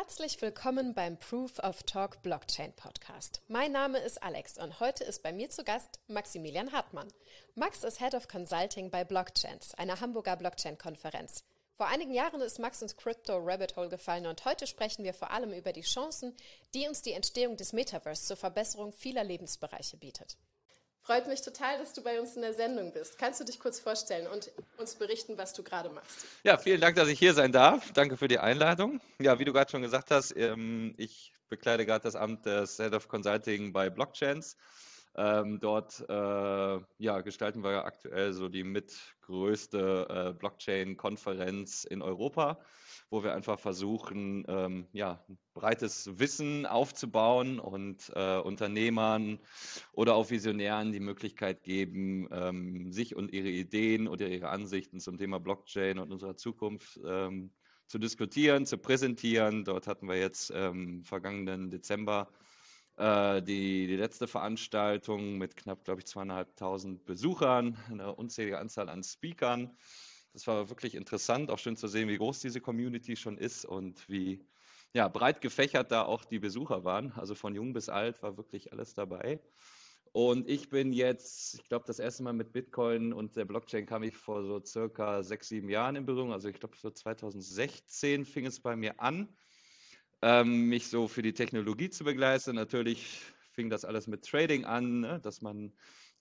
Herzlich willkommen beim Proof of Talk Blockchain Podcast. Mein Name ist Alex und heute ist bei mir zu Gast Maximilian Hartmann. Max ist Head of Consulting bei Blockchains, einer Hamburger Blockchain-Konferenz. Vor einigen Jahren ist Max ins Crypto Rabbit Hole gefallen und heute sprechen wir vor allem über die Chancen, die uns die Entstehung des Metaverse zur Verbesserung vieler Lebensbereiche bietet. Freut mich total, dass du bei uns in der Sendung bist. Kannst du dich kurz vorstellen und uns berichten, was du gerade machst? Ja, vielen Dank, dass ich hier sein darf. Danke für die Einladung. Ja, wie du gerade schon gesagt hast, ähm, ich bekleide gerade das Amt des Head of Consulting bei Blockchains. Ähm, dort äh, ja, gestalten wir aktuell so die mitgrößte äh, Blockchain-Konferenz in Europa wo wir einfach versuchen, ähm, ja, breites Wissen aufzubauen und äh, Unternehmern oder auch Visionären die Möglichkeit geben, ähm, sich und ihre Ideen oder ihre Ansichten zum Thema Blockchain und unserer Zukunft ähm, zu diskutieren, zu präsentieren. Dort hatten wir jetzt ähm, vergangenen Dezember äh, die, die letzte Veranstaltung mit knapp, glaube ich, zweieinhalbtausend Besuchern, eine unzählige Anzahl an Speakern. Das war wirklich interessant, auch schön zu sehen, wie groß diese Community schon ist und wie ja, breit gefächert da auch die Besucher waren. Also von jung bis alt war wirklich alles dabei. Und ich bin jetzt, ich glaube, das erste Mal mit Bitcoin und der Blockchain kam ich vor so circa sechs, sieben Jahren in Berührung. Also ich glaube, so 2016 fing es bei mir an, ähm, mich so für die Technologie zu begeistern. Natürlich fing das alles mit Trading an, ne? dass man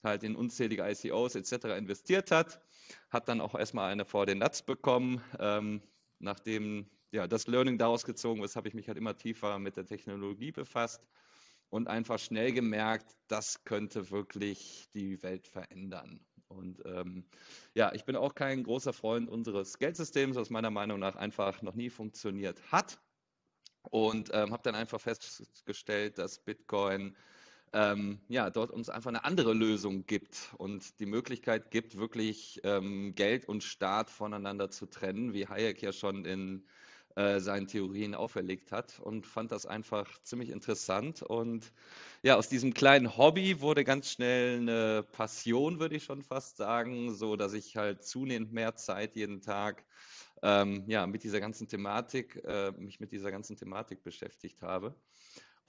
halt in unzählige ICOs etc. investiert hat, hat dann auch erstmal eine vor den Nuts bekommen. Ähm, nachdem ja, das Learning daraus gezogen ist, habe ich mich halt immer tiefer mit der Technologie befasst und einfach schnell gemerkt, das könnte wirklich die Welt verändern. Und ähm, ja, ich bin auch kein großer Freund unseres Geldsystems, was meiner Meinung nach einfach noch nie funktioniert hat. Und ähm, habe dann einfach festgestellt, dass Bitcoin ähm, ja, dort uns einfach eine andere Lösung gibt und die Möglichkeit gibt, wirklich ähm, Geld und Staat voneinander zu trennen, wie Hayek ja schon in äh, seinen Theorien auferlegt hat und fand das einfach ziemlich interessant. Und ja, aus diesem kleinen Hobby wurde ganz schnell eine Passion, würde ich schon fast sagen, so dass ich halt zunehmend mehr Zeit jeden Tag ähm, ja, mit dieser ganzen Thematik, äh, mich mit dieser ganzen Thematik beschäftigt habe.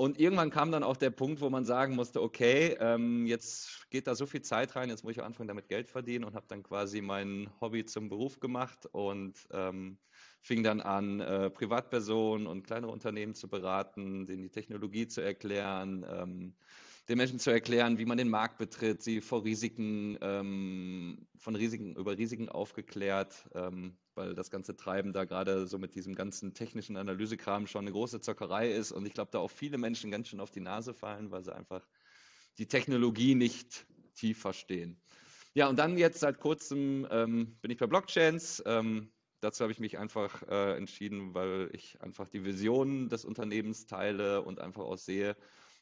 Und irgendwann kam dann auch der Punkt, wo man sagen musste, okay, ähm, jetzt geht da so viel Zeit rein, jetzt muss ich anfangen, damit Geld verdienen und habe dann quasi mein Hobby zum Beruf gemacht und ähm, fing dann an, äh, Privatpersonen und kleinere Unternehmen zu beraten, denen die Technologie zu erklären, ähm, den Menschen zu erklären, wie man den Markt betritt, sie vor Risiken, ähm, von Risiken, über Risiken aufgeklärt, ähm, weil das ganze Treiben da gerade so mit diesem ganzen technischen Analysekram schon eine große Zockerei ist und ich glaube, da auch viele Menschen ganz schön auf die Nase fallen, weil sie einfach die Technologie nicht tief verstehen. Ja, und dann jetzt seit kurzem ähm, bin ich bei Blockchains. Ähm, dazu habe ich mich einfach äh, entschieden, weil ich einfach die Vision des Unternehmens teile und einfach auch sehe,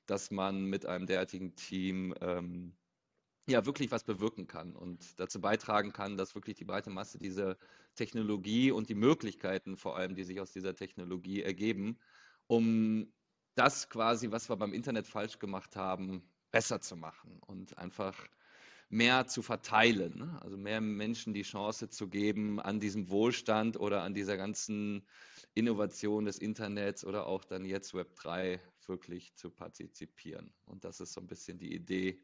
dass man mit einem derartigen Team ähm, ja wirklich was bewirken kann und dazu beitragen kann, dass wirklich die breite Masse diese Technologie und die Möglichkeiten vor allem, die sich aus dieser Technologie ergeben, um das quasi, was wir beim Internet falsch gemacht haben, besser zu machen und einfach mehr zu verteilen. Ne? Also mehr Menschen die Chance zu geben, an diesem Wohlstand oder an dieser ganzen Innovation des Internets oder auch dann jetzt Web 3 wirklich zu partizipieren. Und das ist so ein bisschen die Idee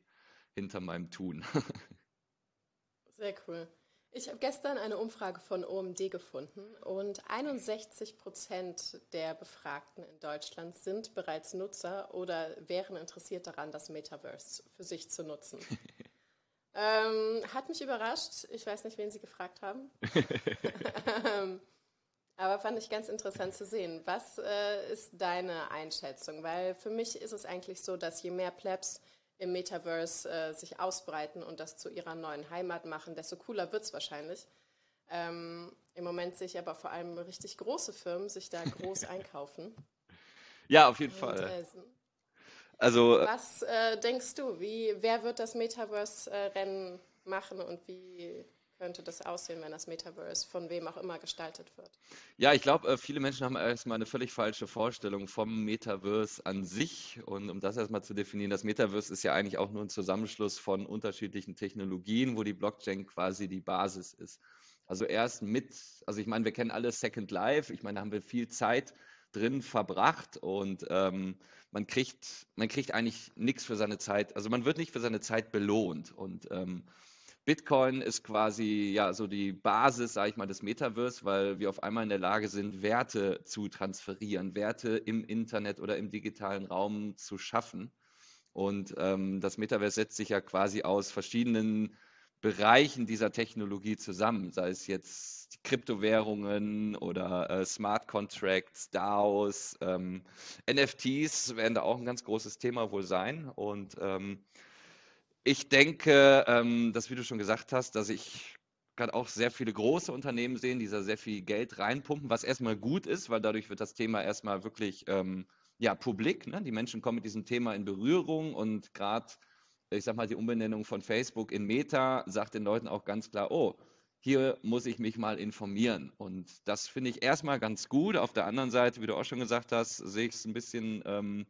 hinter meinem Tun. Sehr cool. Ich habe gestern eine Umfrage von OMD gefunden und 61 Prozent der Befragten in Deutschland sind bereits Nutzer oder wären interessiert daran, das Metaverse für sich zu nutzen. ähm, hat mich überrascht. Ich weiß nicht, wen Sie gefragt haben. Ähm, aber fand ich ganz interessant zu sehen. Was äh, ist deine Einschätzung? Weil für mich ist es eigentlich so, dass je mehr Plebs im Metaverse äh, sich ausbreiten und das zu ihrer neuen Heimat machen, desto cooler wird es wahrscheinlich. Ähm, Im Moment sehe ich aber vor allem richtig große Firmen sich da groß einkaufen. Ja, auf jeden und, Fall. Äh, also, äh, was äh, denkst du, wie, wer wird das Metaverse-Rennen machen und wie könnte das aussehen, wenn das Metaverse von wem auch immer gestaltet wird? Ja, ich glaube, äh, viele Menschen haben erstmal eine völlig falsche Vorstellung vom Metaverse an sich. Und um das erstmal zu definieren, das Metaverse ist ja eigentlich auch nur ein Zusammenschluss von unterschiedlichen Technologien, wo die Blockchain quasi die Basis ist. Also erst mit, also ich meine, wir kennen alle Second Life, ich meine, da haben wir viel Zeit drin verbracht und ähm, man kriegt, man kriegt eigentlich nichts für seine Zeit. Also man wird nicht für seine Zeit belohnt. Und ähm, Bitcoin ist quasi ja so die Basis, sage ich mal, des Metaverse, weil wir auf einmal in der Lage sind, Werte zu transferieren, Werte im Internet oder im digitalen Raum zu schaffen. Und ähm, das Metaverse setzt sich ja quasi aus verschiedenen Bereichen dieser Technologie zusammen, sei es jetzt Kryptowährungen oder äh, Smart Contracts, DAOs, ähm, NFTs werden da auch ein ganz großes Thema wohl sein. Und ähm, ich denke, ähm, dass, wie du schon gesagt hast, dass ich gerade auch sehr viele große Unternehmen sehen, die da sehr viel Geld reinpumpen, was erstmal gut ist, weil dadurch wird das Thema erstmal wirklich ähm, ja, publik. Ne? Die Menschen kommen mit diesem Thema in Berührung und gerade, ich sag mal, die Umbenennung von Facebook in Meta sagt den Leuten auch ganz klar, oh, hier muss ich mich mal informieren. Und das finde ich erstmal ganz gut. Auf der anderen Seite, wie du auch schon gesagt hast, sehe ich es ein bisschen ähm,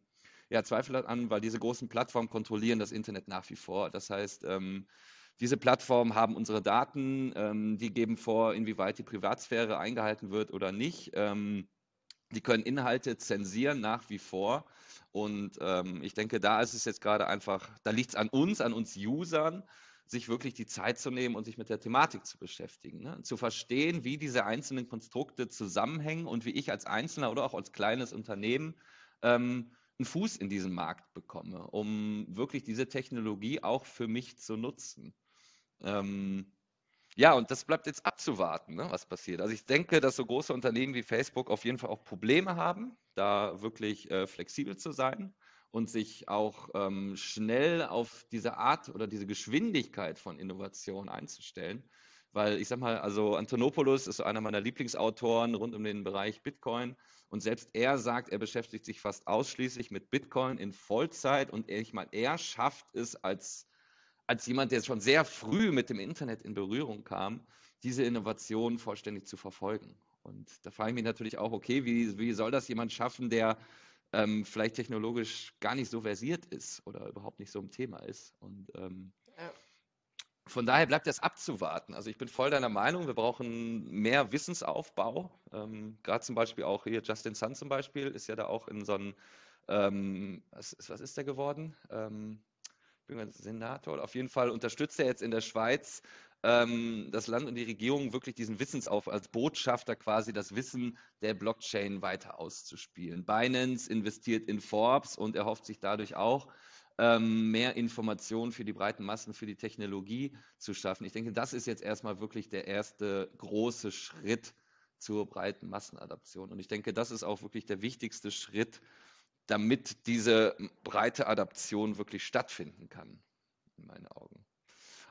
ja, Zweifel an, weil diese großen Plattformen kontrollieren das Internet nach wie vor. Das heißt, ähm, diese Plattformen haben unsere Daten, ähm, die geben vor, inwieweit die Privatsphäre eingehalten wird oder nicht. Ähm, die können Inhalte zensieren nach wie vor. Und ähm, ich denke, da ist es jetzt gerade einfach, da liegt es an uns, an uns Usern, sich wirklich die Zeit zu nehmen und sich mit der Thematik zu beschäftigen. Ne? Zu verstehen, wie diese einzelnen Konstrukte zusammenhängen und wie ich als Einzelner oder auch als kleines Unternehmen ähm, einen Fuß in diesen Markt bekomme, um wirklich diese Technologie auch für mich zu nutzen. Ähm, ja, und das bleibt jetzt abzuwarten, ne, was passiert. Also ich denke, dass so große Unternehmen wie Facebook auf jeden Fall auch Probleme haben, da wirklich äh, flexibel zu sein und sich auch ähm, schnell auf diese Art oder diese Geschwindigkeit von Innovation einzustellen. Weil ich sag mal, also Antonopoulos ist einer meiner Lieblingsautoren rund um den Bereich Bitcoin. Und selbst er sagt, er beschäftigt sich fast ausschließlich mit Bitcoin in Vollzeit. Und ich meine, er schafft es als, als jemand, der schon sehr früh mit dem Internet in Berührung kam, diese Innovation vollständig zu verfolgen. Und da frage ich mich natürlich auch, okay, wie, wie soll das jemand schaffen, der ähm, vielleicht technologisch gar nicht so versiert ist oder überhaupt nicht so im Thema ist? Und ähm, ja. Von daher bleibt das abzuwarten. Also ich bin voll deiner Meinung, wir brauchen mehr Wissensaufbau. Ähm, Gerade zum Beispiel auch hier Justin Sun zum Beispiel ist ja da auch in so einem, ähm, was, was, ist der geworden? Ähm, Senator. Auf jeden Fall unterstützt er jetzt in der Schweiz ähm, das Land und die Regierung wirklich diesen Wissensaufbau als Botschafter quasi das Wissen der Blockchain weiter auszuspielen. Binance investiert in Forbes und erhofft sich dadurch auch, ähm, mehr Informationen für die breiten Massen, für die Technologie zu schaffen. Ich denke, das ist jetzt erstmal wirklich der erste große Schritt zur breiten Massenadaption. Und ich denke, das ist auch wirklich der wichtigste Schritt, damit diese breite Adaption wirklich stattfinden kann, in meinen Augen.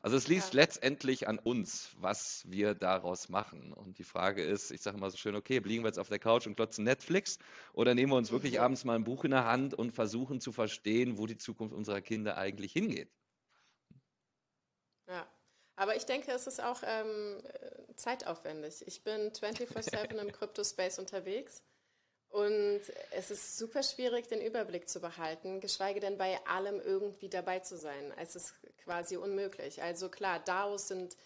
Also es liegt ja. letztendlich an uns, was wir daraus machen. Und die Frage ist, ich sage immer so schön, okay, liegen wir jetzt auf der Couch und klotzen Netflix oder nehmen wir uns wirklich mhm. abends mal ein Buch in der Hand und versuchen zu verstehen, wo die Zukunft unserer Kinder eigentlich hingeht? Ja, aber ich denke, es ist auch ähm, zeitaufwendig. Ich bin 24-7 im Crypto-Space unterwegs und es ist super schwierig, den Überblick zu behalten, geschweige denn bei allem irgendwie dabei zu sein. Es ist quasi unmöglich. Also klar, DAOs sind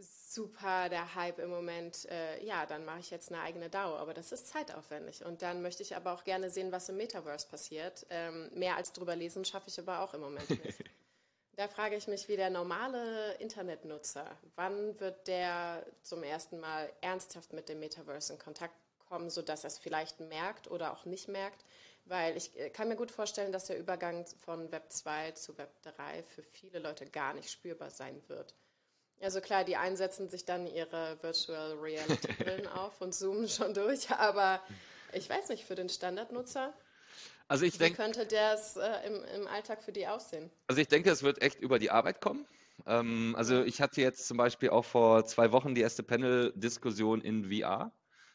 super der Hype im Moment. Äh, ja, dann mache ich jetzt eine eigene DAO, aber das ist zeitaufwendig. Und dann möchte ich aber auch gerne sehen, was im Metaverse passiert. Ähm, mehr als drüber lesen schaffe ich aber auch im Moment nicht. da frage ich mich, wie der normale Internetnutzer, wann wird der zum ersten Mal ernsthaft mit dem Metaverse in Kontakt kommen, sodass er es vielleicht merkt oder auch nicht merkt. Weil ich äh, kann mir gut vorstellen, dass der Übergang von Web 2 zu Web 3 für viele Leute gar nicht spürbar sein wird. Also klar, die einsetzen sich dann ihre Virtual Reality Brillen auf und zoomen schon durch, aber ich weiß nicht, für den Standardnutzer, also ich denk, wie könnte das äh, im, im Alltag für die aussehen? Also ich denke, es wird echt über die Arbeit kommen. Ähm, also ich hatte jetzt zum Beispiel auch vor zwei Wochen die erste Panel-Diskussion in VR.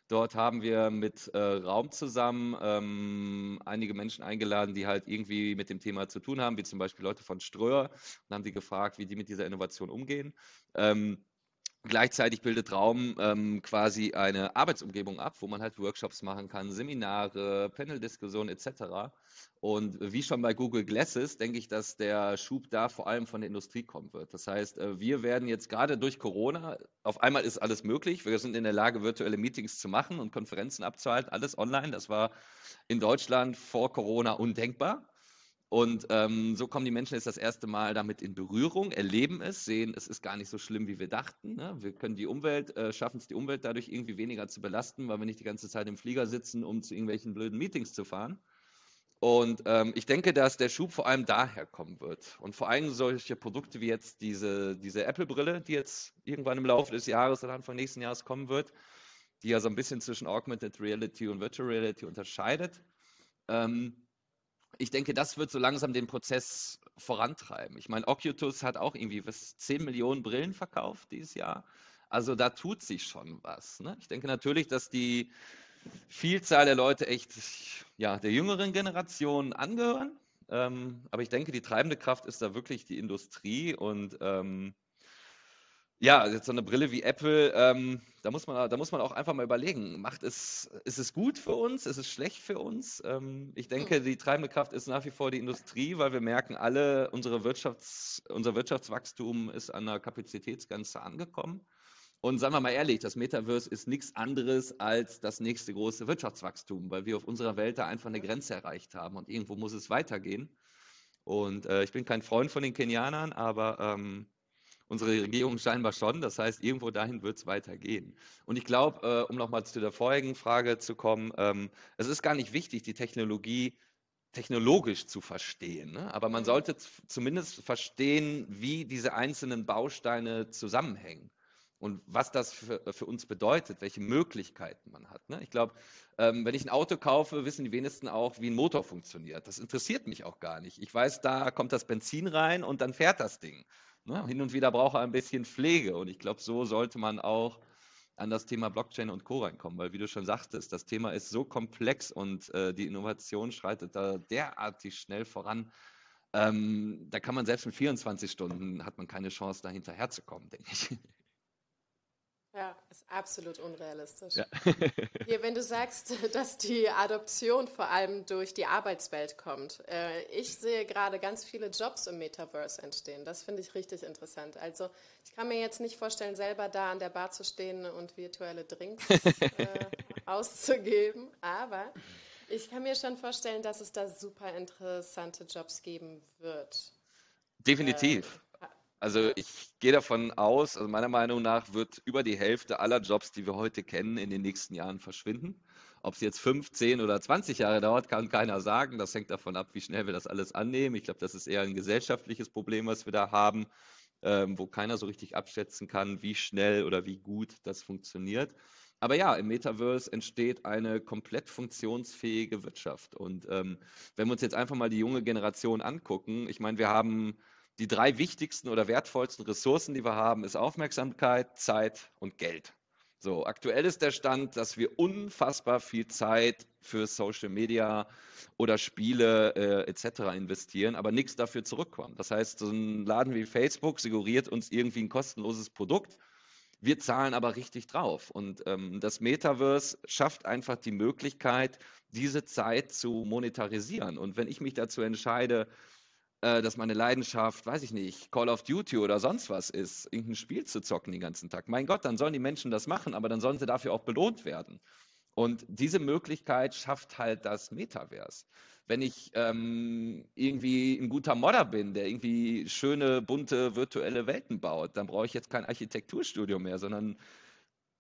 Dort haben wir mit äh, Raum zusammen ähm, einige Menschen eingeladen, die halt irgendwie mit dem Thema zu tun haben, wie zum Beispiel Leute von Ströer, und haben die gefragt, wie die mit dieser Innovation umgehen. Ähm, Gleichzeitig bildet Raum ähm, quasi eine Arbeitsumgebung ab, wo man halt Workshops machen kann, Seminare, Paneldiskussionen etc. Und wie schon bei Google Glasses denke ich, dass der Schub da vor allem von der Industrie kommen wird. Das heißt, äh, wir werden jetzt gerade durch Corona, auf einmal ist alles möglich. Wir sind in der Lage, virtuelle Meetings zu machen und Konferenzen abzuhalten, alles online. Das war in Deutschland vor Corona undenkbar. Und ähm, so kommen die Menschen jetzt das erste Mal damit in Berührung, erleben es, sehen, es ist gar nicht so schlimm, wie wir dachten. Ne? Wir können die Umwelt, äh, schaffen es die Umwelt dadurch irgendwie weniger zu belasten, weil wir nicht die ganze Zeit im Flieger sitzen, um zu irgendwelchen blöden Meetings zu fahren. Und ähm, ich denke, dass der Schub vor allem daher kommen wird. Und vor allem solche Produkte wie jetzt diese, diese Apple-Brille, die jetzt irgendwann im Laufe des Jahres oder Anfang nächsten Jahres kommen wird, die ja so ein bisschen zwischen Augmented Reality und Virtual Reality unterscheidet. Ähm, ich denke, das wird so langsam den Prozess vorantreiben. Ich meine, Oculus hat auch irgendwie was, 10 Millionen Brillen verkauft dieses Jahr. Also da tut sich schon was. Ne? Ich denke natürlich, dass die Vielzahl der Leute echt ja, der jüngeren Generation angehören. Ähm, aber ich denke, die treibende Kraft ist da wirklich die Industrie und ähm, ja, jetzt so eine Brille wie Apple, ähm, da, muss man, da muss man auch einfach mal überlegen, macht es, ist es gut für uns, ist es schlecht für uns? Ähm, ich denke, die treibende Kraft ist nach wie vor die Industrie, weil wir merken alle, unsere Wirtschafts-, unser Wirtschaftswachstum ist an der Kapazitätsgrenze angekommen. Und sagen wir mal ehrlich, das Metaverse ist nichts anderes als das nächste große Wirtschaftswachstum, weil wir auf unserer Welt da einfach eine Grenze erreicht haben und irgendwo muss es weitergehen. Und äh, ich bin kein Freund von den Kenianern, aber ähm, unsere Regierung scheinbar schon. Das heißt, irgendwo dahin wird es weitergehen. Und ich glaube, äh, um nochmal zu der vorigen Frage zu kommen, ähm, es ist gar nicht wichtig, die Technologie technologisch zu verstehen. Ne? Aber man sollte zumindest verstehen, wie diese einzelnen Bausteine zusammenhängen und was das für, für uns bedeutet, welche Möglichkeiten man hat. Ne? Ich glaube, ähm, wenn ich ein Auto kaufe, wissen die wenigsten auch, wie ein Motor funktioniert. Das interessiert mich auch gar nicht. Ich weiß, da kommt das Benzin rein und dann fährt das Ding. Ne? Hin und wieder braucht er ein bisschen Pflege und ich glaube, so sollte man auch an das Thema Blockchain und Co. reinkommen, weil wie du schon sagtest, das Thema ist so komplex und äh, die Innovation schreitet da derartig schnell voran. Ähm, da kann man selbst mit 24 Stunden hat man keine Chance, da hinterherzukommen, denke ich. Ja, ist absolut unrealistisch. Ja. Hier, wenn du sagst, dass die Adoption vor allem durch die Arbeitswelt kommt. Äh, ich sehe gerade ganz viele Jobs im Metaverse entstehen. Das finde ich richtig interessant. Also ich kann mir jetzt nicht vorstellen, selber da an der Bar zu stehen und virtuelle Drinks äh, auszugeben, aber ich kann mir schon vorstellen, dass es da super interessante Jobs geben wird. Definitiv. Also ich gehe davon aus, also meiner Meinung nach wird über die Hälfte aller Jobs, die wir heute kennen, in den nächsten Jahren verschwinden. Ob es jetzt 5, 10 oder 20 Jahre dauert, kann keiner sagen. Das hängt davon ab, wie schnell wir das alles annehmen. Ich glaube, das ist eher ein gesellschaftliches Problem, was wir da haben, ähm, wo keiner so richtig abschätzen kann, wie schnell oder wie gut das funktioniert. Aber ja, im Metaverse entsteht eine komplett funktionsfähige Wirtschaft. Und ähm, wenn wir uns jetzt einfach mal die junge Generation angucken, ich meine, wir haben die drei wichtigsten oder wertvollsten Ressourcen, die wir haben, ist Aufmerksamkeit, Zeit und Geld. So, aktuell ist der Stand, dass wir unfassbar viel Zeit für Social Media oder Spiele äh, etc. investieren, aber nichts dafür zurückkommt. Das heißt, so ein Laden wie Facebook suggeriert uns irgendwie ein kostenloses Produkt. Wir zahlen aber richtig drauf. Und ähm, das Metaverse schafft einfach die Möglichkeit, diese Zeit zu monetarisieren. Und wenn ich mich dazu entscheide, äh, dass meine Leidenschaft, weiß ich nicht, Call of Duty oder sonst was ist, irgendein Spiel zu zocken den ganzen Tag. Mein Gott, dann sollen die Menschen das machen, aber dann sollen sie dafür auch belohnt werden. Und diese Möglichkeit schafft halt das Metaverse. Wenn ich ähm, irgendwie ein guter Modder bin, der irgendwie schöne, bunte, virtuelle Welten baut, dann brauche ich jetzt kein Architekturstudio mehr, sondern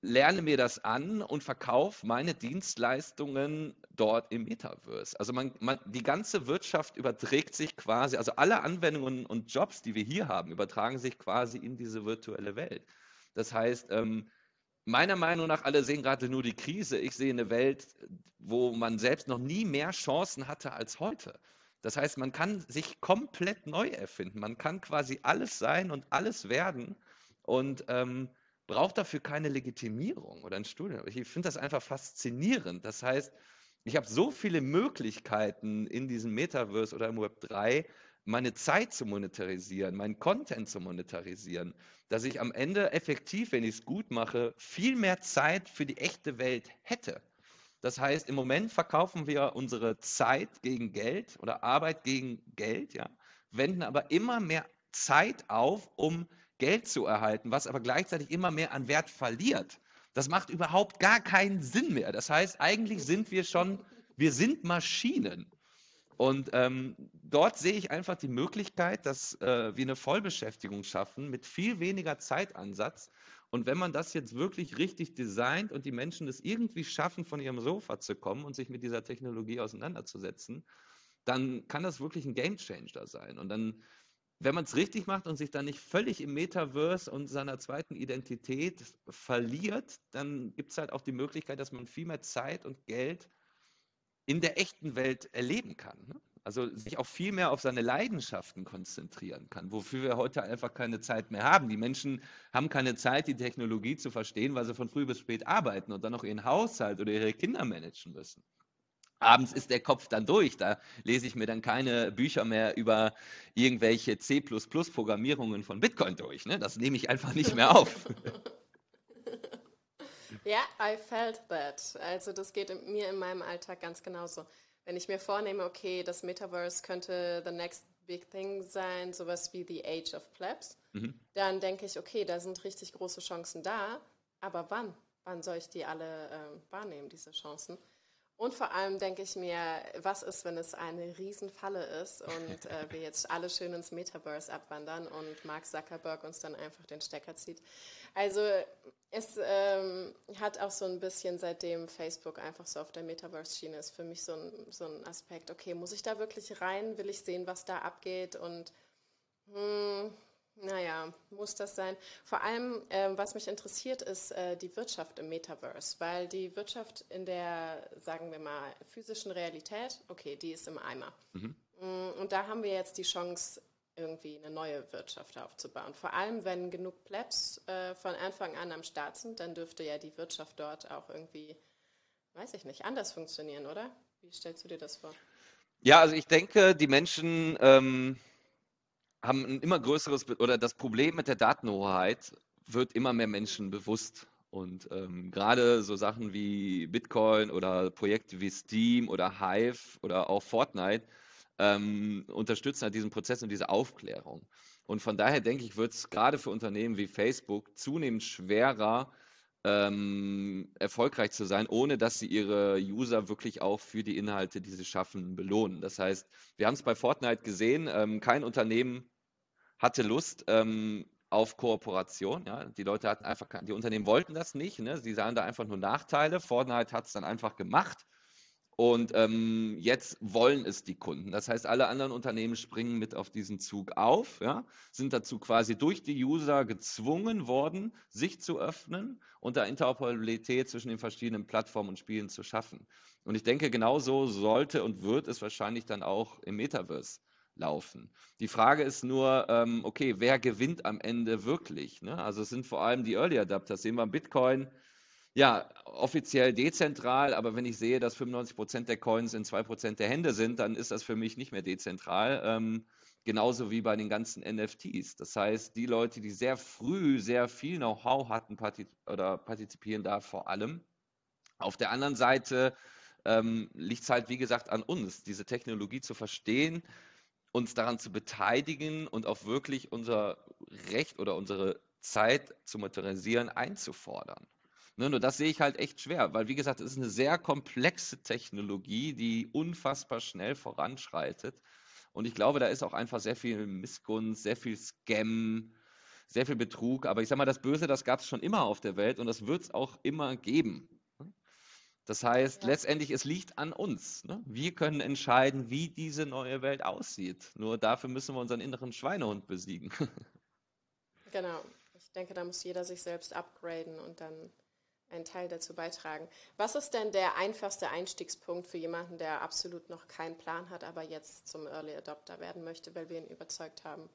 lerne mir das an und verkaufe meine Dienstleistungen dort im Metaverse. Also man, man, die ganze Wirtschaft überträgt sich quasi, also alle Anwendungen und Jobs, die wir hier haben, übertragen sich quasi in diese virtuelle Welt. Das heißt, ähm, meiner Meinung nach, alle sehen gerade nur die Krise. Ich sehe eine Welt, wo man selbst noch nie mehr Chancen hatte als heute. Das heißt, man kann sich komplett neu erfinden. Man kann quasi alles sein und alles werden. Und ähm, braucht dafür keine Legitimierung oder ein Studium. Ich finde das einfach faszinierend. Das heißt, ich habe so viele Möglichkeiten in diesem Metaverse oder im Web 3, meine Zeit zu monetarisieren, meinen Content zu monetarisieren, dass ich am Ende effektiv, wenn ich es gut mache, viel mehr Zeit für die echte Welt hätte. Das heißt, im Moment verkaufen wir unsere Zeit gegen Geld oder Arbeit gegen Geld, ja, wenden aber immer mehr Zeit auf, um Geld zu erhalten, was aber gleichzeitig immer mehr an Wert verliert. Das macht überhaupt gar keinen Sinn mehr. Das heißt, eigentlich sind wir schon, wir sind Maschinen. Und ähm, dort sehe ich einfach die Möglichkeit, dass äh, wir eine Vollbeschäftigung schaffen mit viel weniger Zeitansatz. Und wenn man das jetzt wirklich richtig designt und die Menschen es irgendwie schaffen, von ihrem Sofa zu kommen und sich mit dieser Technologie auseinanderzusetzen, dann kann das wirklich ein Game Changer sein. Und dann, wenn man es richtig macht und sich dann nicht völlig im Metaverse und seiner zweiten Identität verliert, dann gibt es halt auch die Möglichkeit, dass man viel mehr Zeit und Geld in der echten Welt erleben kann. Ne? Also sich auch viel mehr auf seine Leidenschaften konzentrieren kann, wofür wir heute einfach keine Zeit mehr haben. Die Menschen haben keine Zeit, die Technologie zu verstehen, weil sie von früh bis spät arbeiten und dann noch ihren Haushalt oder ihre Kinder managen müssen. Abends ist der Kopf dann durch. Da lese ich mir dann keine Bücher mehr über irgendwelche C++-Programmierungen von Bitcoin durch. Ne? Das nehme ich einfach nicht mehr auf. Ja, I felt that. Also das geht mir in meinem Alltag ganz genauso. Wenn ich mir vornehme, okay, das Metaverse könnte the next big thing sein, sowas wie the Age of Plebs, mhm. dann denke ich, okay, da sind richtig große Chancen da, aber wann? Wann soll ich die alle äh, wahrnehmen, diese Chancen? Und vor allem denke ich mir, was ist, wenn es eine Riesenfalle ist und äh, wir jetzt alle schön ins Metaverse abwandern und Mark Zuckerberg uns dann einfach den Stecker zieht. Also es ähm, hat auch so ein bisschen seitdem Facebook einfach so auf der Metaverse-Schiene ist für mich so ein, so ein Aspekt, okay, muss ich da wirklich rein? Will ich sehen, was da abgeht? Und hm, naja, muss das sein. Vor allem, äh, was mich interessiert, ist äh, die Wirtschaft im Metaverse, weil die Wirtschaft in der, sagen wir mal, physischen Realität, okay, die ist im Eimer. Mhm. Mm, und da haben wir jetzt die Chance, irgendwie eine neue Wirtschaft aufzubauen. Vor allem, wenn genug Plebs äh, von Anfang an am Start sind, dann dürfte ja die Wirtschaft dort auch irgendwie, weiß ich nicht, anders funktionieren, oder? Wie stellst du dir das vor? Ja, also ich denke, die Menschen ähm, haben ein immer größeres, oder das Problem mit der Datenhoheit wird immer mehr Menschen bewusst. Und ähm, gerade so Sachen wie Bitcoin oder Projekte wie Steam oder Hive oder auch Fortnite ähm, unterstützen halt diesen Prozess und diese Aufklärung. Und von daher denke ich, wird es gerade für Unternehmen wie Facebook zunehmend schwerer, ähm, erfolgreich zu sein, ohne dass sie ihre User wirklich auch für die Inhalte, die sie schaffen, belohnen. Das heißt, wir haben es bei Fortnite gesehen, ähm, kein Unternehmen hatte Lust ähm, auf Kooperation. Ja? Die Leute hatten einfach, die Unternehmen wollten das nicht. Ne? Sie sahen da einfach nur Nachteile. Fortnite hat es dann einfach gemacht. Und ähm, jetzt wollen es die Kunden. Das heißt, alle anderen Unternehmen springen mit auf diesen Zug auf, ja, sind dazu quasi durch die User gezwungen worden, sich zu öffnen und da Interoperabilität zwischen den verschiedenen Plattformen und Spielen zu schaffen. Und ich denke, genauso sollte und wird es wahrscheinlich dann auch im Metaverse laufen. Die Frage ist nur, ähm, okay, wer gewinnt am Ende wirklich? Ne? Also es sind vor allem die Early Adapters. Sehen wir Bitcoin, ja, offiziell dezentral, aber wenn ich sehe, dass 95 Prozent der Coins in 2 Prozent der Hände sind, dann ist das für mich nicht mehr dezentral. Ähm, genauso wie bei den ganzen NFTs. Das heißt, die Leute, die sehr früh sehr viel Know-how hatten partizip oder partizipieren da vor allem. Auf der anderen Seite ähm, liegt es halt, wie gesagt, an uns, diese Technologie zu verstehen, uns daran zu beteiligen und auch wirklich unser Recht oder unsere Zeit zu materialisieren einzufordern. Ne, nur das sehe ich halt echt schwer, weil wie gesagt, es ist eine sehr komplexe Technologie, die unfassbar schnell voranschreitet. Und ich glaube, da ist auch einfach sehr viel Missgunst, sehr viel Scam, sehr viel Betrug. Aber ich sage mal, das Böse, das gab es schon immer auf der Welt und das wird es auch immer geben. Das heißt, ja. letztendlich, es liegt an uns. Ne? Wir können entscheiden, wie diese neue Welt aussieht. Nur dafür müssen wir unseren inneren Schweinehund besiegen. genau. Ich denke, da muss jeder sich selbst upgraden und dann einen Teil dazu beitragen. Was ist denn der einfachste Einstiegspunkt für jemanden, der absolut noch keinen Plan hat, aber jetzt zum Early Adopter werden möchte, weil wir ihn überzeugt haben?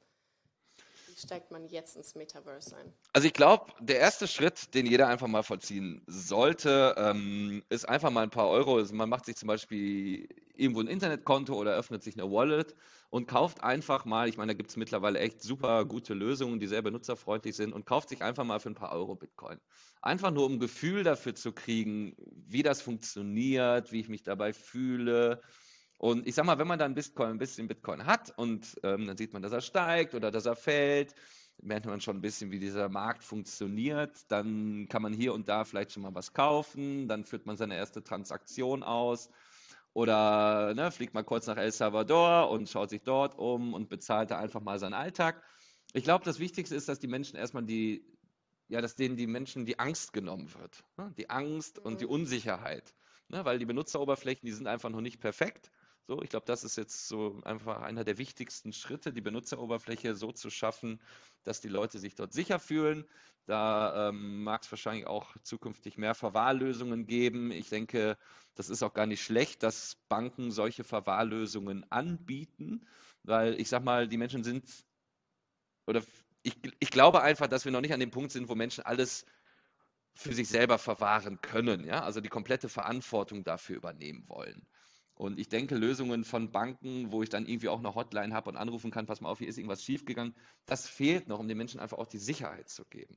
Steigt man jetzt ins Metaverse ein? Also ich glaube, der erste Schritt, den jeder einfach mal vollziehen sollte, ähm, ist einfach mal ein paar Euro. Also man macht sich zum Beispiel irgendwo ein Internetkonto oder öffnet sich eine Wallet und kauft einfach mal, ich meine, da gibt es mittlerweile echt super gute Lösungen, die sehr benutzerfreundlich sind und kauft sich einfach mal für ein paar Euro Bitcoin. Einfach nur, um ein Gefühl dafür zu kriegen, wie das funktioniert, wie ich mich dabei fühle. Und ich sag mal, wenn man dann Bitcoin, ein bisschen Bitcoin hat und ähm, dann sieht man, dass er steigt oder dass er fällt, merkt man schon ein bisschen, wie dieser Markt funktioniert. Dann kann man hier und da vielleicht schon mal was kaufen, dann führt man seine erste Transaktion aus oder ne, fliegt mal kurz nach El Salvador und schaut sich dort um und bezahlt da einfach mal seinen Alltag. Ich glaube, das Wichtigste ist, dass die Menschen erstmal die, ja, dass denen die Menschen die Angst genommen wird. Ne? Die Angst und die mhm. Unsicherheit. Ne? Weil die Benutzeroberflächen, die sind einfach noch nicht perfekt. So, ich glaube, das ist jetzt so einfach einer der wichtigsten Schritte, die Benutzeroberfläche so zu schaffen, dass die Leute sich dort sicher fühlen. Da ähm, mag es wahrscheinlich auch zukünftig mehr Verwahrlösungen geben. Ich denke, das ist auch gar nicht schlecht, dass Banken solche Verwahrlösungen anbieten, weil ich sage mal, die Menschen sind, oder ich, ich glaube einfach, dass wir noch nicht an dem Punkt sind, wo Menschen alles für sich selber verwahren können, ja, also die komplette Verantwortung dafür übernehmen wollen. Und ich denke, Lösungen von Banken, wo ich dann irgendwie auch eine Hotline habe und anrufen kann, pass mal auf, hier ist irgendwas schiefgegangen, das fehlt noch, um den Menschen einfach auch die Sicherheit zu geben.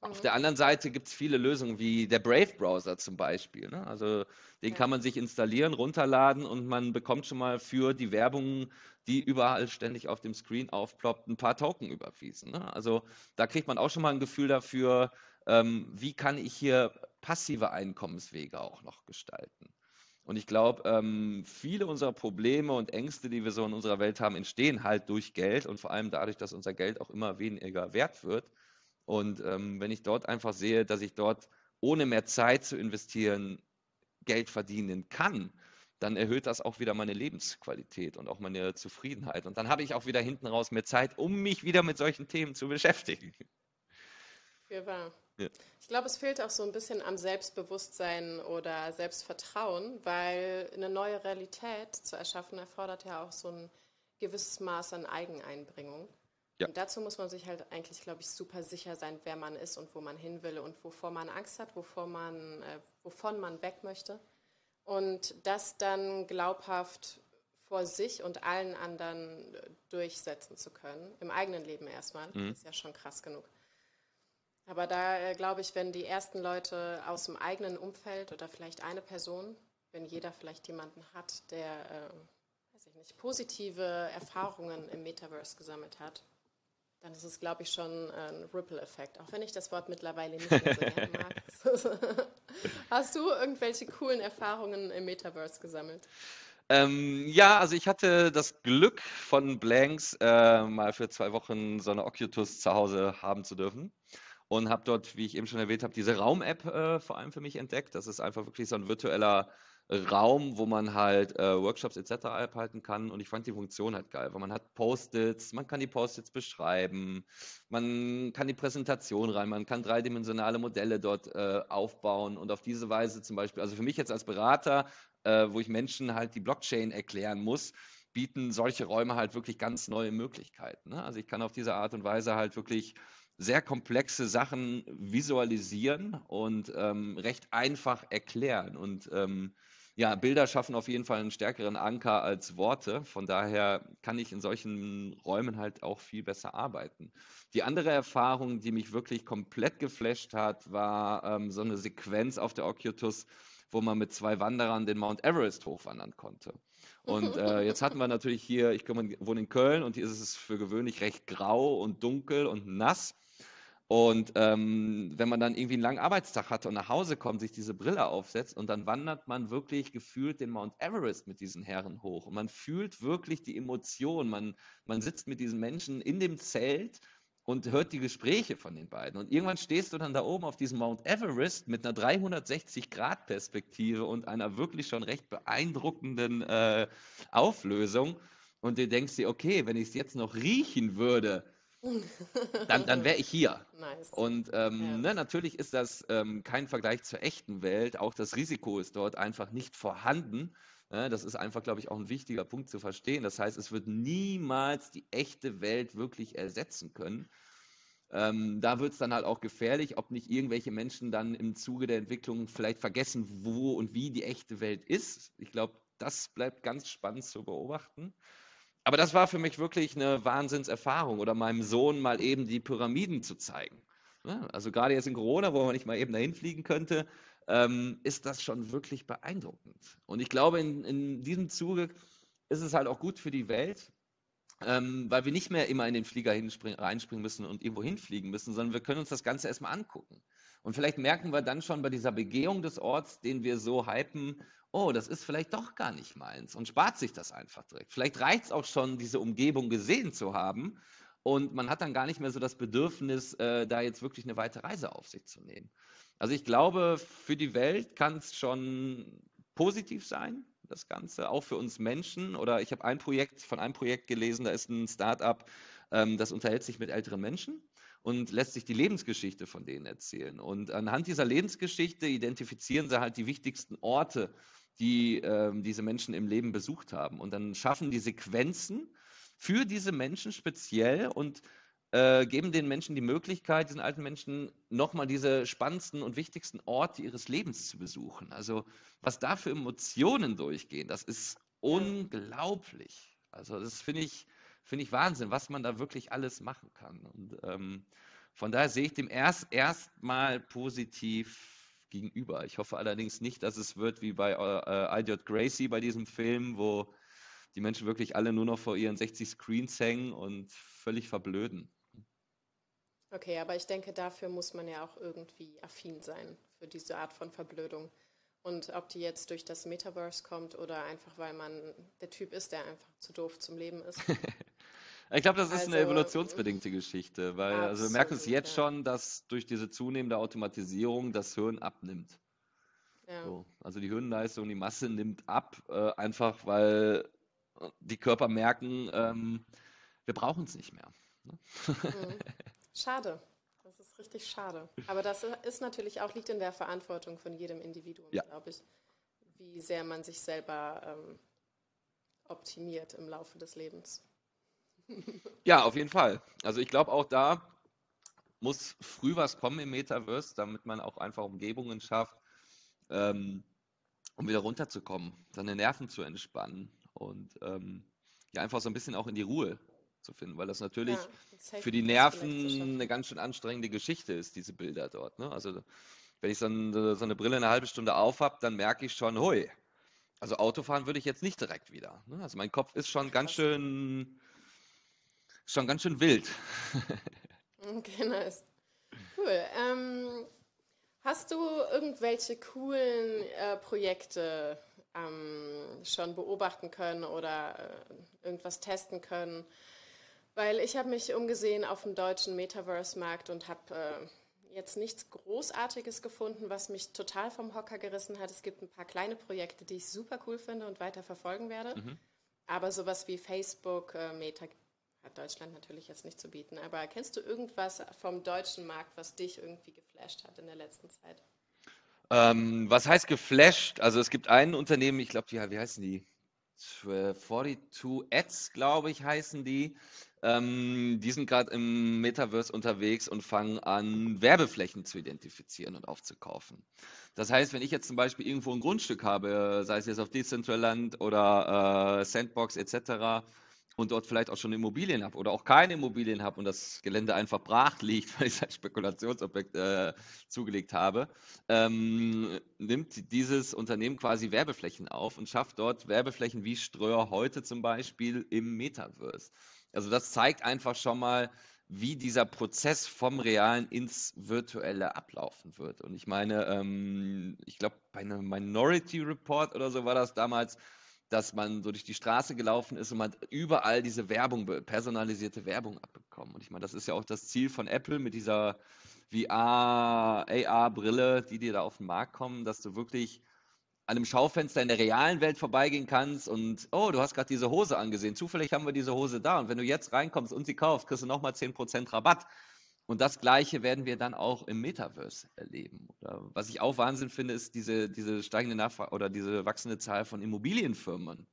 Mhm. Auf der anderen Seite gibt es viele Lösungen, wie der Brave-Browser zum Beispiel. Ne? Also den kann man sich installieren, runterladen und man bekommt schon mal für die Werbung, die überall ständig auf dem Screen aufploppt, ein paar Token überwiesen. Ne? Also da kriegt man auch schon mal ein Gefühl dafür, ähm, wie kann ich hier passive Einkommenswege auch noch gestalten. Und ich glaube, ähm, viele unserer Probleme und Ängste, die wir so in unserer Welt haben, entstehen halt durch Geld und vor allem dadurch, dass unser Geld auch immer weniger wert wird. Und ähm, wenn ich dort einfach sehe, dass ich dort ohne mehr Zeit zu investieren Geld verdienen kann, dann erhöht das auch wieder meine Lebensqualität und auch meine Zufriedenheit. Und dann habe ich auch wieder hinten raus mehr Zeit, um mich wieder mit solchen Themen zu beschäftigen. Für wahr. Ja. Ich glaube, es fehlt auch so ein bisschen am Selbstbewusstsein oder Selbstvertrauen, weil eine neue Realität zu erschaffen erfordert ja auch so ein gewisses Maß an Eigeneinbringung. Ja. Und dazu muss man sich halt eigentlich, glaube ich, super sicher sein, wer man ist und wo man hin will und wovor man Angst hat, wovor man, äh, wovon man weg möchte. Und das dann glaubhaft vor sich und allen anderen durchsetzen zu können, im eigenen Leben erstmal, mhm. ist ja schon krass genug. Aber da äh, glaube ich, wenn die ersten Leute aus dem eigenen Umfeld oder vielleicht eine Person, wenn jeder vielleicht jemanden hat, der, äh, weiß ich nicht, positive Erfahrungen im Metaverse gesammelt hat, dann ist es, glaube ich, schon ein Ripple-Effekt. Auch wenn ich das Wort mittlerweile nicht mehr so gerne mag. Hast du irgendwelche coolen Erfahrungen im Metaverse gesammelt? Ähm, ja, also ich hatte das Glück von Blanks äh, mal für zwei Wochen so eine Oculus zu Hause haben zu dürfen und habe dort, wie ich eben schon erwähnt habe, diese Raum-App äh, vor allem für mich entdeckt. Das ist einfach wirklich so ein virtueller Raum, wo man halt äh, Workshops etc. abhalten kann. Und ich fand die Funktion halt geil, weil man hat Post-its, man kann die Post-its beschreiben, man kann die Präsentation rein, man kann dreidimensionale Modelle dort äh, aufbauen und auf diese Weise zum Beispiel, also für mich jetzt als Berater, äh, wo ich Menschen halt die Blockchain erklären muss, bieten solche Räume halt wirklich ganz neue Möglichkeiten. Ne? Also ich kann auf diese Art und Weise halt wirklich sehr komplexe Sachen visualisieren und ähm, recht einfach erklären. Und ähm, ja, Bilder schaffen auf jeden Fall einen stärkeren Anker als Worte. Von daher kann ich in solchen Räumen halt auch viel besser arbeiten. Die andere Erfahrung, die mich wirklich komplett geflasht hat, war ähm, so eine Sequenz auf der Oculus, wo man mit zwei Wanderern den Mount Everest hochwandern konnte. Und äh, jetzt hatten wir natürlich hier, ich wohne in Köln und hier ist es für gewöhnlich recht grau und dunkel und nass. Und ähm, wenn man dann irgendwie einen langen Arbeitstag hatte und nach Hause kommt, sich diese Brille aufsetzt und dann wandert man wirklich gefühlt den Mount Everest mit diesen Herren hoch. Und man fühlt wirklich die Emotion. Man, man sitzt mit diesen Menschen in dem Zelt und hört die Gespräche von den beiden. Und irgendwann stehst du dann da oben auf diesem Mount Everest mit einer 360-Grad-Perspektive und einer wirklich schon recht beeindruckenden äh, Auflösung. Und du denkst dir, okay, wenn ich es jetzt noch riechen würde, dann, dann wäre ich hier. Nice. Und ähm, ja. ne, natürlich ist das ähm, kein Vergleich zur echten Welt. Auch das Risiko ist dort einfach nicht vorhanden, Das ist einfach, glaube ich, auch ein wichtiger Punkt zu verstehen. Das heißt, es wird niemals die echte Welt wirklich ersetzen können. Ähm, da wird es dann halt auch gefährlich, ob nicht irgendwelche Menschen dann im Zuge der Entwicklung vielleicht vergessen, wo und wie die echte Welt ist. Ich glaube, das bleibt ganz spannend zu beobachten. Aber das war für mich wirklich eine Wahnsinnserfahrung oder meinem Sohn mal eben die Pyramiden zu zeigen. Also gerade jetzt in Corona, wo man nicht mal eben dahin fliegen könnte, ähm, ist das schon wirklich beeindruckend. Und ich glaube, in, in diesem Zuge ist es halt auch gut für die Welt, ähm, weil wir nicht mehr immer in den Flieger reinspringen müssen und irgendwo hinfliegen müssen, sondern wir können uns das Ganze erstmal angucken. Und vielleicht merken wir dann schon bei dieser Begehung des Orts, den wir so hypen, oh, das ist vielleicht doch gar nicht meins und spart sich das einfach direkt. Vielleicht reicht es auch schon, diese Umgebung gesehen zu haben und man hat dann gar nicht mehr so das Bedürfnis, äh, da jetzt wirklich eine weite Reise auf sich zu nehmen. Also ich glaube, für die Welt kann es schon positiv sein, das Ganze, auch für uns Menschen. Oder ich habe ein Projekt von einem Projekt gelesen, da ist ein Startup, ähm, das unterhält sich mit älteren Menschen und lässt sich die Lebensgeschichte von denen erzählen. Und anhand dieser Lebensgeschichte identifizieren sie halt die wichtigsten Orte, die ähm, diese Menschen im Leben besucht haben. Und dann schaffen die Sequenzen für diese Menschen speziell und äh, geben den Menschen die Möglichkeit, diesen alten Menschen nochmal diese spannendsten und wichtigsten Orte ihres Lebens zu besuchen. Also was da für Emotionen durchgehen, das ist unglaublich. Also das finde ich, finde ich Wahnsinn, was man da wirklich alles machen kann. Und ähm, von daher sehe ich dem erst erstmal positiv gegenüber. Ich hoffe allerdings nicht, dass es wird wie bei äh, Idiot Gracie bei diesem Film, wo die Menschen wirklich alle nur noch vor ihren 60 Screens hängen und völlig verblöden. Okay, aber ich denke, dafür muss man ja auch irgendwie affin sein für diese Art von Verblödung. Und ob die jetzt durch das Metaverse kommt oder einfach, weil man der Typ ist, der einfach zu doof zum Leben ist. ich glaube, das ist also, eine evolutionsbedingte Geschichte, weil absolut, also wir merken es jetzt ja. schon, dass durch diese zunehmende Automatisierung das Hirn abnimmt. Ja. So, also die Hirnleistung, die Masse nimmt ab, äh, einfach weil die Körper merken, ähm, wir brauchen es nicht mehr. Ne? Mhm. Schade. Das ist richtig schade. Aber das ist natürlich auch, liegt in der Verantwortung von jedem Individuum, ja. glaube ich, wie sehr man sich selber ähm, optimiert im Laufe des Lebens. Ja, auf jeden Fall. Also ich glaube auch da muss früh was kommen im Metaverse, damit man auch einfach Umgebungen schafft, ähm, um wieder runterzukommen, seine Nerven zu entspannen und ähm, ja einfach so ein bisschen auch in die Ruhe zu finden, weil das natürlich ja, das für die Nerven eine ganz schön anstrengende Geschichte ist, diese Bilder dort. Ne? Also wenn ich so, ein, so, eine Brille eine halbe Stunde auf habe, dann merke ich schon, hui, also Autofahren würde ich jetzt nicht direkt wieder. Ne? Also mein Kopf ist schon Krass. ganz schön, schon ganz schön wild. okay, nice. Cool. Ähm, hast du irgendwelche coolen äh, Projekte ähm, schon beobachten können oder äh, irgendwas testen können? Weil ich habe mich umgesehen auf dem deutschen Metaverse-Markt und habe äh, jetzt nichts Großartiges gefunden, was mich total vom Hocker gerissen hat. Es gibt ein paar kleine Projekte, die ich super cool finde und weiter verfolgen werde. Mhm. Aber sowas wie Facebook, äh, Meta hat Deutschland natürlich jetzt nicht zu bieten. Aber kennst du irgendwas vom deutschen Markt, was dich irgendwie geflasht hat in der letzten Zeit? Ähm, was heißt geflasht? Also es gibt ein Unternehmen, ich glaube, wie heißen die? 42 Ads, glaube ich, heißen die. Ähm, die sind gerade im Metaverse unterwegs und fangen an, Werbeflächen zu identifizieren und aufzukaufen. Das heißt, wenn ich jetzt zum Beispiel irgendwo ein Grundstück habe, sei es jetzt auf Decentraland oder äh, Sandbox etc., und dort vielleicht auch schon Immobilien habe oder auch keine Immobilien habe und das Gelände einfach brach liegt, weil ich es Spekulationsobjekt äh, zugelegt habe, ähm, nimmt dieses Unternehmen quasi Werbeflächen auf und schafft dort Werbeflächen wie Ströer heute zum Beispiel im Metaverse. Also das zeigt einfach schon mal, wie dieser Prozess vom Realen ins Virtuelle ablaufen wird. Und ich meine, ähm, ich glaube, bei einem Minority Report oder so war das damals, dass man so durch die Straße gelaufen ist und man überall diese Werbung, personalisierte Werbung abbekommen. Und ich meine, das ist ja auch das Ziel von Apple mit dieser VR, AR-Brille, die dir da auf den Markt kommen, dass du wirklich an einem Schaufenster in der realen Welt vorbeigehen kannst und, oh, du hast gerade diese Hose angesehen. Zufällig haben wir diese Hose da. Und wenn du jetzt reinkommst und sie kaufst, kriegst du nochmal 10% Rabatt. Und das Gleiche werden wir dann auch im Metaverse erleben. Oder was ich auch Wahnsinn finde, ist diese, diese steigende Nachfrage oder diese wachsende Zahl von Immobilienfirmen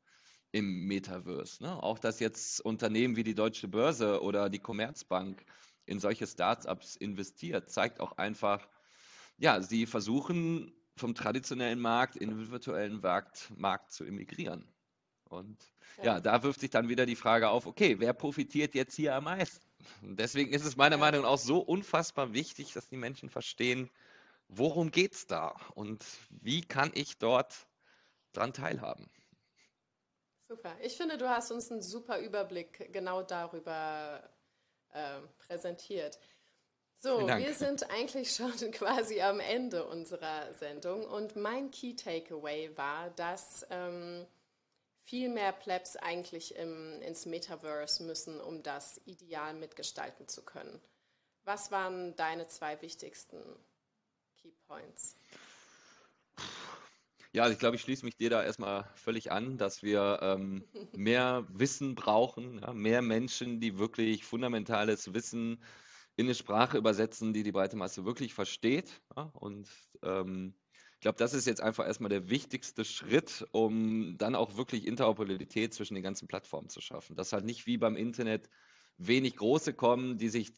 im Metaverse. Ne? Auch dass jetzt Unternehmen wie die Deutsche Börse oder die Commerzbank in solche Startups investiert, zeigt auch einfach, ja, sie versuchen vom traditionellen Markt in den virtuellen Markt, Markt zu emigrieren. Und ja. ja. da wirft sich dann wieder die Frage auf, okay, wer profitiert jetzt hier am meisten? Deswegen ist es meiner. Meinung nach auch so unfassbar wichtig, dass die Menschen verstehen, worum geht es da und wie kann ich dort dran teilhaben. Super. Ich finde, du hast uns einen super Überblick genau darüber äh, präsentiert. So, wir sind eigentlich schon quasi am Ende unserer Sendung und mein Key Takeaway war, dass ähm, viel mehr Plebs eigentlich im, ins Metaverse müssen, um das ideal mitgestalten zu können. Was waren deine zwei wichtigsten Key Points? Ja, also ich glaube, ich schließe mich dir da erstmal völlig an, dass wir ähm, mehr Wissen brauchen, ja, mehr Menschen, die wirklich fundamentales Wissen in eine Sprache übersetzen, die die breite Masse wirklich versteht. Ja, und ähm, ich glaube, das ist jetzt einfach erstmal der wichtigste Schritt, um dann auch wirklich Interoperabilität zwischen den ganzen Plattformen zu schaffen. Dass halt nicht wie beim Internet wenig große kommen, die sich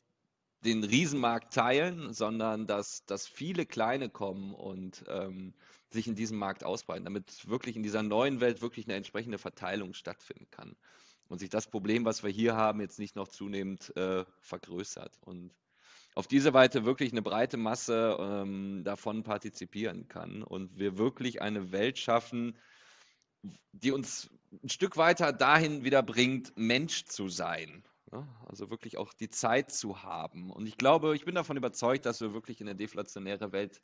den Riesenmarkt teilen, sondern dass, dass viele kleine kommen und ähm, sich in diesem Markt ausbreiten, damit wirklich in dieser neuen Welt wirklich eine entsprechende Verteilung stattfinden kann und sich das Problem, was wir hier haben, jetzt nicht noch zunehmend äh, vergrößert und auf diese Weise wirklich eine breite Masse ähm, davon partizipieren kann und wir wirklich eine Welt schaffen, die uns ein Stück weiter dahin wieder bringt, Mensch zu sein. Ja? Also wirklich auch die Zeit zu haben. Und ich glaube, ich bin davon überzeugt, dass wir wirklich in eine deflationäre Welt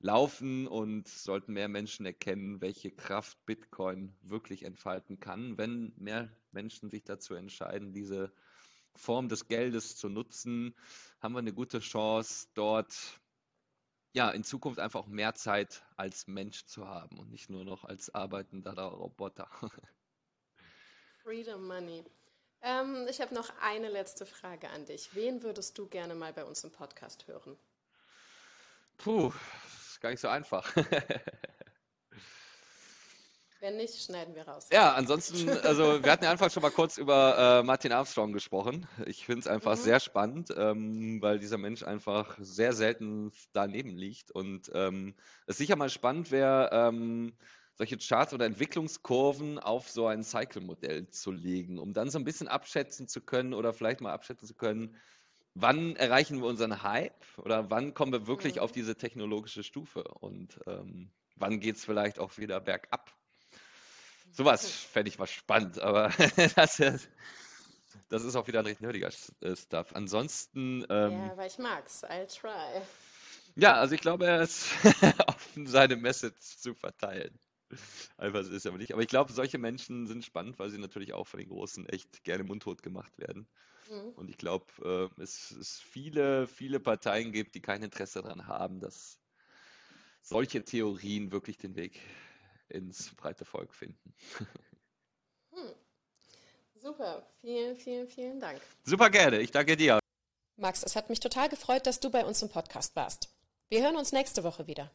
laufen und sollten mehr Menschen erkennen, welche Kraft Bitcoin wirklich entfalten kann, wenn mehr Menschen sich dazu entscheiden, diese Form des Geldes zu nutzen, haben wir eine gute Chance, dort ja in Zukunft einfach auch mehr Zeit als Mensch zu haben und nicht nur noch als arbeitender Roboter. Freedom Money. Ähm, ich habe noch eine letzte Frage an dich. Wen würdest du gerne mal bei uns im Podcast hören? Puh, gar nicht so einfach. Wenn nicht, schneiden wir raus. Ja, ansonsten, also wir hatten ja einfach schon mal kurz über äh, Martin Armstrong gesprochen. Ich finde es einfach mhm. sehr spannend, ähm, weil dieser Mensch einfach sehr selten daneben liegt. Und ähm, es sicher mal spannend wäre, ähm, solche Charts oder Entwicklungskurven auf so ein Cycle-Modell zu legen, um dann so ein bisschen abschätzen zu können oder vielleicht mal abschätzen zu können, wann erreichen wir unseren Hype oder wann kommen wir wirklich mhm. auf diese technologische Stufe und ähm, wann geht es vielleicht auch wieder bergab. Sowas fände ich mal spannend, aber das, das, ist auch wieder ein recht nerdiger äh, Stuff. Ansonsten. Ähm, ja, aber ich mag's. I'll try. Ja, also ich glaube, er ist offen, seine Message zu verteilen. Einfach ist es aber nicht. Aber ich glaube, solche Menschen sind spannend, weil sie natürlich auch von den Großen echt gerne mundtot gemacht werden. Mhm. Und ich glaube, äh, es, es viele, viele Parteien gibt, die kein Interesse daran haben, dass solche Theorien wirklich den Weg ins breite Volk finden. Hm. Super, vielen, vielen, vielen Dank. Super gerne, ich danke dir. Max, es hat mich total gefreut, dass du bei uns im Podcast warst. Wir hören uns nächste Woche wieder.